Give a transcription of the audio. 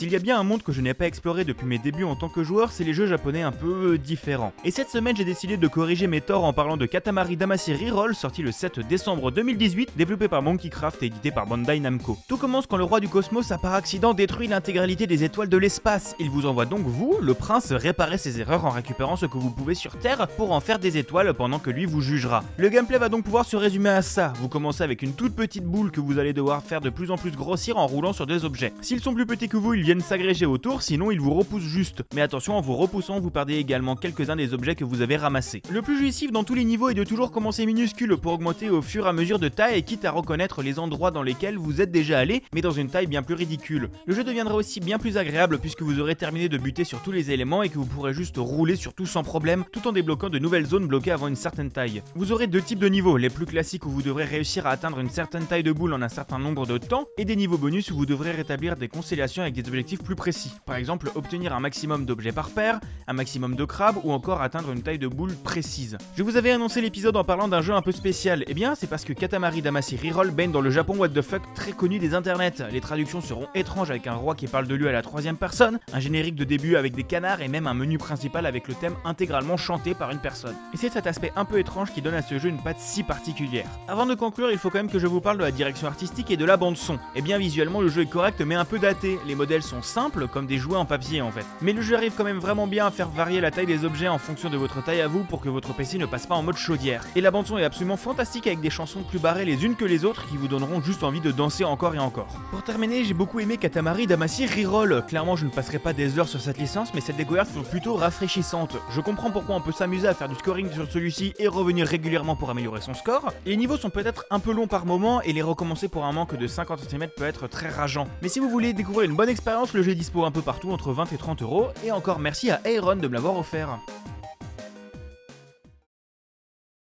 S'il y a bien un monde que je n'ai pas exploré depuis mes débuts en tant que joueur, c'est les jeux japonais un peu différents. Et cette semaine, j'ai décidé de corriger mes torts en parlant de Katamari Damacy Reroll, sorti le 7 décembre 2018, développé par Monkey Craft et édité par Bandai Namco. Tout commence quand le roi du cosmos a par accident détruit l'intégralité des étoiles de l'espace. Il vous envoie donc vous, le prince, réparer ses erreurs en récupérant ce que vous pouvez sur Terre pour en faire des étoiles pendant que lui vous jugera. Le gameplay va donc pouvoir se résumer à ça. Vous commencez avec une toute petite boule que vous allez devoir faire de plus en plus grossir en roulant sur des objets. S'ils sont plus petits que vous, ils viennent s'agréger autour, sinon ils vous repoussent juste. Mais attention, en vous repoussant, vous perdez également quelques-uns des objets que vous avez ramassés. Le plus jouissif dans tous les niveaux est de toujours commencer minuscule pour augmenter au fur et à mesure de taille et quitte à reconnaître les endroits dans lesquels vous êtes déjà allé, mais dans une taille bien plus ridicule. Le jeu deviendra aussi bien plus agréable puisque vous aurez terminé de buter sur tous les éléments et que vous pourrez juste rouler sur tout sans problème, tout en débloquant de nouvelles zones bloquées avant une certaine taille. Vous aurez deux types de niveaux, les plus classiques où vous devrez réussir à atteindre une certaine taille de boule en un certain nombre de temps, et des niveaux bonus où vous devrez rétablir des constellations avec des plus précis. Par exemple, obtenir un maximum d'objets par paire, un maximum de crabes ou encore atteindre une taille de boule précise. Je vous avais annoncé l'épisode en parlant d'un jeu un peu spécial, eh bien c'est parce que Katamari Damacy Reroll baigne dans le Japon what the fuck très connu des internets. Les traductions seront étranges avec un roi qui parle de lui à la troisième personne, un générique de début avec des canards et même un menu principal avec le thème intégralement chanté par une personne. Et c'est cet aspect un peu étrange qui donne à ce jeu une patte si particulière. Avant de conclure, il faut quand même que je vous parle de la direction artistique et de la bande son. Eh bien visuellement le jeu est correct mais un peu daté, les modèles sont simples comme des jouets en papier en fait. Mais le jeu arrive quand même vraiment bien à faire varier la taille des objets en fonction de votre taille à vous pour que votre PC ne passe pas en mode chaudière. Et la bande son est absolument fantastique avec des chansons plus barrées les unes que les autres qui vous donneront juste envie de danser encore et encore. Pour terminer, j'ai beaucoup aimé Katamari Damacy Reroll. Clairement, je ne passerai pas des heures sur cette licence, mais cette découverte fut plutôt rafraîchissante. Je comprends pourquoi on peut s'amuser à faire du scoring sur celui-ci et revenir régulièrement pour améliorer son score. Les niveaux sont peut-être un peu longs par moment et les recommencer pour un manque de 50 cm peut être très rageant. Mais si vous voulez découvrir une bonne expérience, le jeu dispo un peu partout entre 20 et 30 euros. Et encore merci à Aaron de me l'avoir offert.